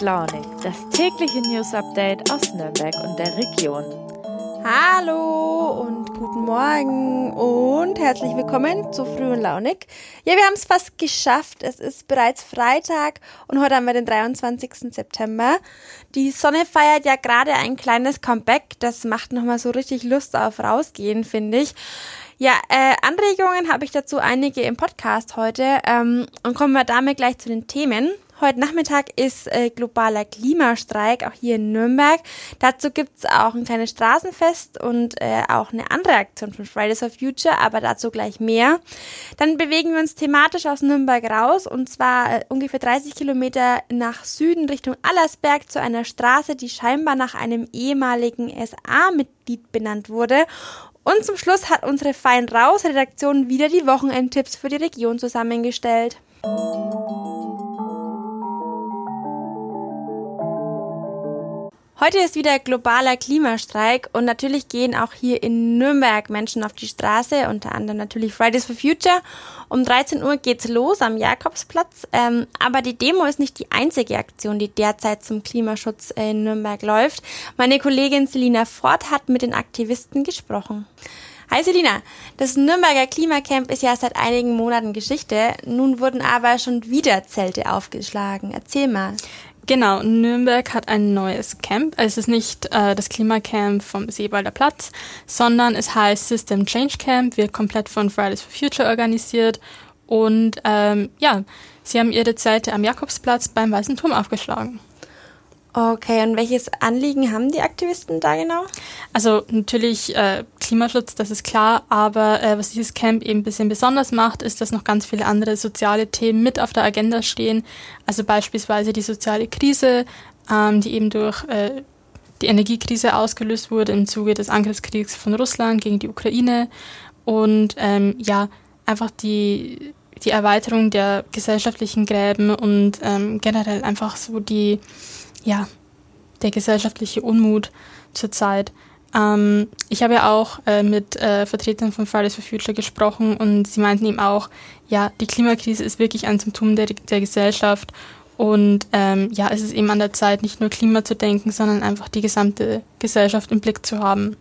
Launig, das tägliche News Update aus Nürnberg und der Region. Hallo und guten Morgen und herzlich willkommen zu Früh und Launig. Ja, wir haben es fast geschafft. Es ist bereits Freitag und heute haben wir den 23. September. Die Sonne feiert ja gerade ein kleines Comeback. Das macht nochmal so richtig Lust auf rausgehen, finde ich. Ja, äh, Anregungen habe ich dazu einige im Podcast heute ähm, und kommen wir damit gleich zu den Themen. Heute Nachmittag ist äh, globaler Klimastreik, auch hier in Nürnberg. Dazu gibt's auch ein kleines Straßenfest und äh, auch eine andere Aktion von Fridays for Future, aber dazu gleich mehr. Dann bewegen wir uns thematisch aus Nürnberg raus und zwar äh, ungefähr 30 Kilometer nach Süden Richtung Allersberg zu einer Straße, die scheinbar nach einem ehemaligen SA-Mitglied benannt wurde. Und zum Schluss hat unsere Fein Raus Redaktion wieder die Wochenendtipps für die Region zusammengestellt. Heute ist wieder globaler Klimastreik und natürlich gehen auch hier in Nürnberg Menschen auf die Straße, unter anderem natürlich Fridays for Future. Um 13 Uhr geht's los am Jakobsplatz, ähm, aber die Demo ist nicht die einzige Aktion, die derzeit zum Klimaschutz in Nürnberg läuft. Meine Kollegin Selina Ford hat mit den Aktivisten gesprochen. Hi Selina, das Nürnberger Klimacamp ist ja seit einigen Monaten Geschichte. Nun wurden aber schon wieder Zelte aufgeschlagen. Erzähl mal. Genau, Nürnberg hat ein neues Camp. Es ist nicht äh, das Klimacamp vom Seewalder Platz, sondern es heißt System Change Camp, wird komplett von Fridays for Future organisiert. Und ähm, ja, sie haben ihre Zelte am Jakobsplatz beim Weißen Turm aufgeschlagen. Okay, und welches Anliegen haben die Aktivisten da genau? Also natürlich äh, Klimaschutz, das ist klar, aber äh, was dieses Camp eben ein bisschen besonders macht, ist, dass noch ganz viele andere soziale Themen mit auf der Agenda stehen. Also beispielsweise die soziale Krise, ähm, die eben durch äh, die Energiekrise ausgelöst wurde im Zuge des Angriffskriegs von Russland gegen die Ukraine und ähm, ja, einfach die, die Erweiterung der gesellschaftlichen Gräben und ähm, generell einfach so die ja, der gesellschaftliche Unmut zurzeit. Ähm, ich habe ja auch äh, mit äh, Vertretern von Fridays for Future gesprochen und sie meinten eben auch, ja, die Klimakrise ist wirklich ein Symptom der, der Gesellschaft und ähm, ja, es ist eben an der Zeit, nicht nur Klima zu denken, sondern einfach die gesamte Gesellschaft im Blick zu haben.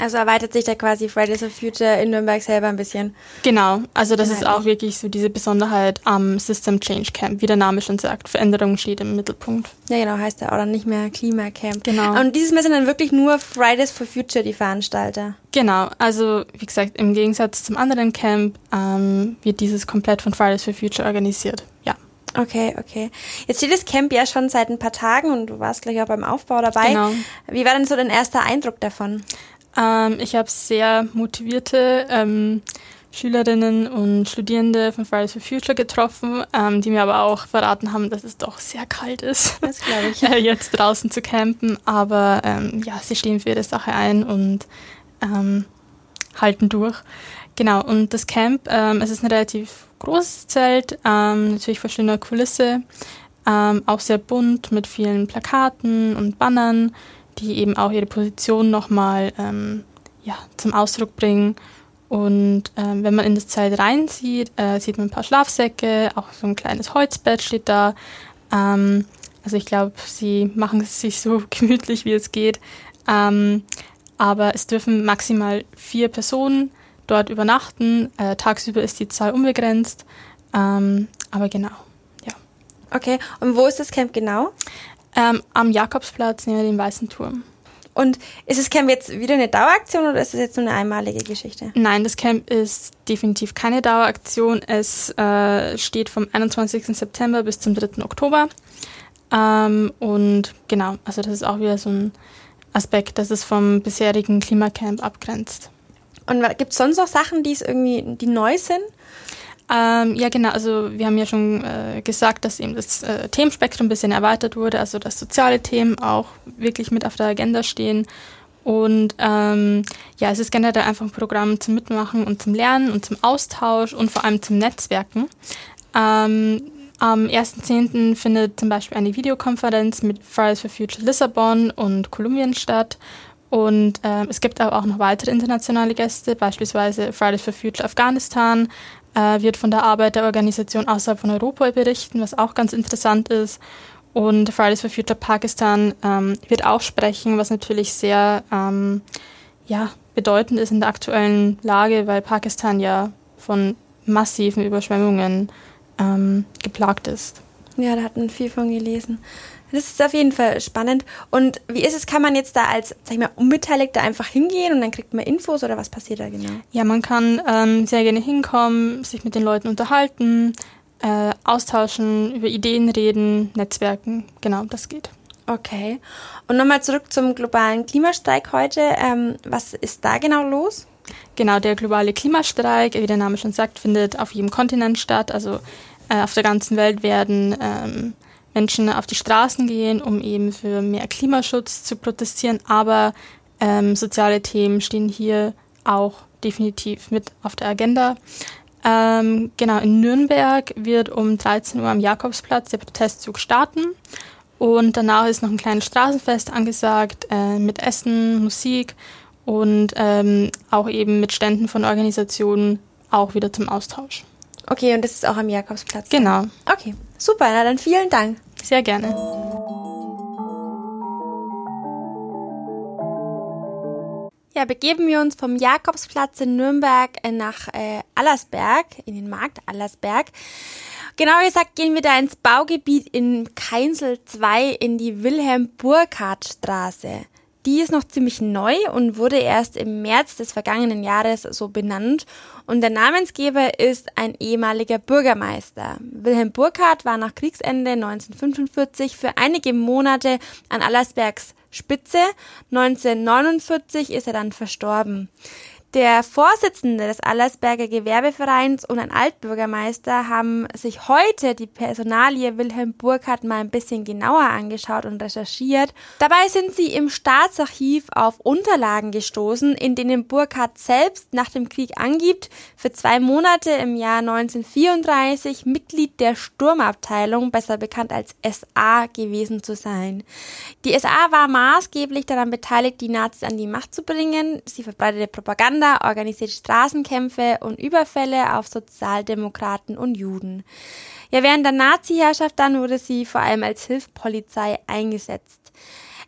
Also erweitert sich da quasi Fridays for Future in Nürnberg selber ein bisschen. Genau, also das ist auch wirklich so diese Besonderheit am System Change Camp, wie der Name schon sagt. Veränderung steht im Mittelpunkt. Ja, genau, heißt ja auch dann nicht mehr Klimacamp. Genau. Und dieses Mal sind dann wirklich nur Fridays for Future die Veranstalter. Genau, also wie gesagt, im Gegensatz zum anderen Camp ähm, wird dieses komplett von Fridays for Future organisiert. Ja. Okay, okay. Jetzt steht das Camp ja schon seit ein paar Tagen und du warst gleich auch beim Aufbau dabei. Genau. Wie war denn so dein erster Eindruck davon? Ähm, ich habe sehr motivierte ähm, Schülerinnen und Studierende von Fridays for Future getroffen, ähm, die mir aber auch verraten haben, dass es doch sehr kalt ist, das glaube ich. äh, jetzt draußen zu campen. Aber ähm, ja, sie stehen für ihre Sache ein und ähm, halten durch. Genau, und das Camp, ähm, es ist ein relativ großes Zelt, natürlich vor schöner Kulisse, auch sehr bunt mit vielen Plakaten und Bannern die eben auch ihre Position nochmal ähm, ja, zum Ausdruck bringen. Und ähm, wenn man in das Zelt reinzieht, äh, sieht man ein paar Schlafsäcke, auch so ein kleines Holzbett steht da. Ähm, also ich glaube, sie machen es sich so gemütlich, wie es geht. Ähm, aber es dürfen maximal vier Personen dort übernachten. Äh, tagsüber ist die Zahl unbegrenzt. Ähm, aber genau, ja. Okay, und wo ist das Camp genau? Ähm, am Jakobsplatz neben dem Weißen Turm. Und ist das Camp jetzt wieder eine Daueraktion oder ist es jetzt nur eine einmalige Geschichte? Nein, das Camp ist definitiv keine Daueraktion. Es äh, steht vom 21. September bis zum 3. Oktober. Ähm, und genau, also das ist auch wieder so ein Aspekt, dass es vom bisherigen Klimacamp abgrenzt. Und gibt es sonst noch Sachen, die es irgendwie, die neu sind? Ähm, ja, genau. Also wir haben ja schon äh, gesagt, dass eben das äh, Themenspektrum ein bisschen erweitert wurde, also dass soziale Themen auch wirklich mit auf der Agenda stehen. Und ähm, ja, es ist generell einfach ein Programm zum Mitmachen und zum Lernen und zum Austausch und vor allem zum Netzwerken. Ähm, am 1.10. findet zum Beispiel eine Videokonferenz mit Fridays for Future Lissabon und Kolumbien statt. Und äh, es gibt aber auch noch weitere internationale Gäste, beispielsweise Fridays for Future Afghanistan, wird von der Arbeit der Organisation außerhalb von Europa berichten, was auch ganz interessant ist. Und Fridays for Future Pakistan ähm, wird auch sprechen, was natürlich sehr ähm, ja, bedeutend ist in der aktuellen Lage, weil Pakistan ja von massiven Überschwemmungen ähm, geplagt ist. Ja, da hat man viel von gelesen. Das ist auf jeden Fall spannend. Und wie ist es, kann man jetzt da als, sag ich mal, Unbeteiligter einfach hingehen und dann kriegt man Infos oder was passiert da genau? Ja, man kann ähm, sehr gerne hinkommen, sich mit den Leuten unterhalten, äh, austauschen, über Ideen reden, Netzwerken. Genau, das geht. Okay. Und nochmal zurück zum globalen Klimastreik heute. Ähm, was ist da genau los? Genau, der globale Klimastreik, wie der Name schon sagt, findet auf jedem Kontinent statt. Also äh, auf der ganzen Welt werden ähm, Menschen auf die Straßen gehen, um eben für mehr Klimaschutz zu protestieren. Aber ähm, soziale Themen stehen hier auch definitiv mit auf der Agenda. Ähm, genau, in Nürnberg wird um 13 Uhr am Jakobsplatz der Protestzug starten. Und danach ist noch ein kleines Straßenfest angesagt äh, mit Essen, Musik und ähm, auch eben mit Ständen von Organisationen auch wieder zum Austausch. Okay, und das ist auch am Jakobsplatz? Genau. Okay, super. Na dann vielen Dank. Sehr gerne. Ja, begeben wir uns vom Jakobsplatz in Nürnberg äh, nach äh, Allersberg, in den Markt Allersberg. Genauer gesagt gehen wir da ins Baugebiet in Keinsel 2 in die Wilhelm-Burkhardt-Straße. Die ist noch ziemlich neu und wurde erst im März des vergangenen Jahres so benannt. Und der Namensgeber ist ein ehemaliger Bürgermeister. Wilhelm Burkhardt war nach Kriegsende 1945 für einige Monate an Allersbergs Spitze. 1949 ist er dann verstorben. Der Vorsitzende des Allersberger Gewerbevereins und ein Altbürgermeister haben sich heute die Personalie Wilhelm Burkhardt mal ein bisschen genauer angeschaut und recherchiert. Dabei sind sie im Staatsarchiv auf Unterlagen gestoßen, in denen Burkhardt selbst nach dem Krieg angibt, für zwei Monate im Jahr 1934 Mitglied der Sturmabteilung, besser bekannt als SA, gewesen zu sein. Die SA war maßgeblich daran beteiligt, die Nazis an die Macht zu bringen. Sie verbreitete Propaganda Propaganda, organisiert Straßenkämpfe und Überfälle auf Sozialdemokraten und Juden. Ja, während der Nazi-Herrschaft dann wurde sie vor allem als Hilfspolizei eingesetzt.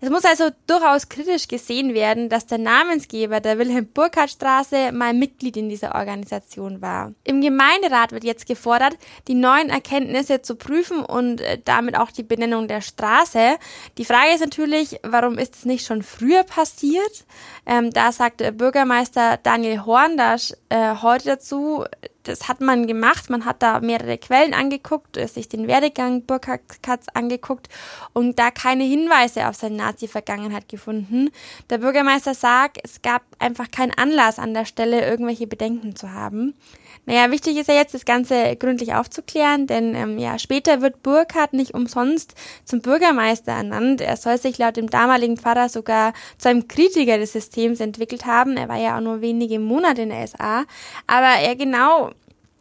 Es muss also durchaus kritisch gesehen werden, dass der Namensgeber der Wilhelm-Burkhardt-Straße mal Mitglied in dieser Organisation war. Im Gemeinderat wird jetzt gefordert, die neuen Erkenntnisse zu prüfen und äh, damit auch die Benennung der Straße. Die Frage ist natürlich, warum ist es nicht schon früher passiert? Ähm, da sagt Bürgermeister Daniel Horndasch äh, heute dazu, das hat man gemacht. Man hat da mehrere Quellen angeguckt, äh, sich den Werdegang Burkhardts angeguckt und da keine Hinweise auf seine Nazi-Vergangenheit gefunden. Der Bürgermeister sagt, es gab einfach keinen Anlass an der Stelle, irgendwelche Bedenken zu haben. Naja, wichtig ist ja jetzt, das Ganze gründlich aufzuklären, denn ähm, ja, später wird Burkhardt nicht umsonst zum Bürgermeister ernannt. Er soll sich laut dem damaligen Pfarrer sogar zu einem Kritiker des Systems entwickelt haben. Er war ja auch nur wenige Monate in der SA. Aber er genau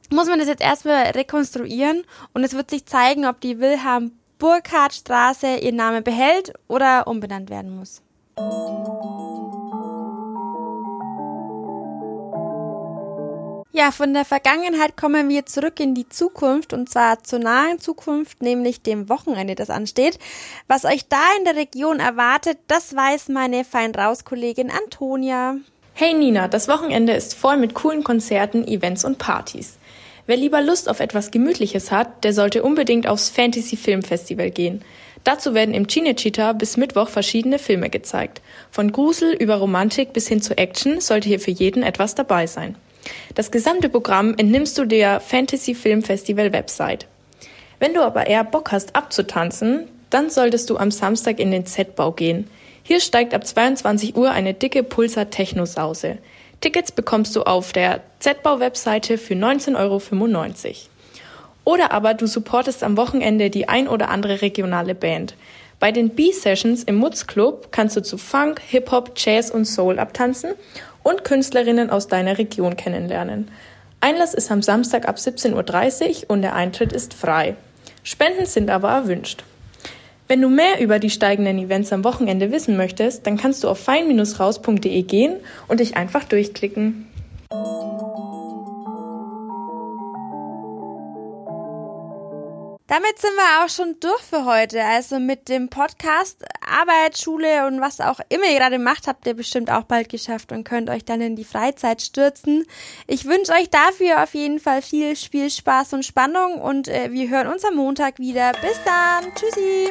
muss man das jetzt erstmal rekonstruieren und es wird sich zeigen, ob die Wilhelm Burkhardt Straße ihren Namen behält oder umbenannt werden muss. Ja, von der Vergangenheit kommen wir zurück in die Zukunft und zwar zur nahen Zukunft, nämlich dem Wochenende, das ansteht. Was euch da in der Region erwartet, das weiß meine fein raus Kollegin Antonia. Hey Nina, das Wochenende ist voll mit coolen Konzerten, Events und Partys. Wer lieber Lust auf etwas Gemütliches hat, der sollte unbedingt aufs Fantasy Film Festival gehen. Dazu werden im Cinecittà bis Mittwoch verschiedene Filme gezeigt. Von Grusel über Romantik bis hin zu Action sollte hier für jeden etwas dabei sein. Das gesamte Programm entnimmst du der Fantasy Film Festival Website. Wenn du aber eher Bock hast abzutanzen, dann solltest du am Samstag in den Z-Bau gehen. Hier steigt ab 22 Uhr eine dicke Pulsar Techno-Sause. Tickets bekommst du auf der Z-Bau-Webseite für 19,95 Euro. Oder aber du supportest am Wochenende die ein oder andere regionale Band. Bei den B-Sessions im Mutz Club kannst du zu Funk, Hip-Hop, Jazz und Soul abtanzen und Künstlerinnen aus deiner Region kennenlernen. Einlass ist am Samstag ab 17.30 Uhr und der Eintritt ist frei. Spenden sind aber erwünscht. Wenn du mehr über die steigenden Events am Wochenende wissen möchtest, dann kannst du auf fein-raus.de gehen und dich einfach durchklicken. Damit sind wir auch schon durch für heute. Also mit dem Podcast, Arbeit, Schule und was auch immer ihr gerade macht, habt ihr bestimmt auch bald geschafft und könnt euch dann in die Freizeit stürzen. Ich wünsche euch dafür auf jeden Fall viel Spielspaß und Spannung und äh, wir hören uns am Montag wieder. Bis dann. Tschüssi.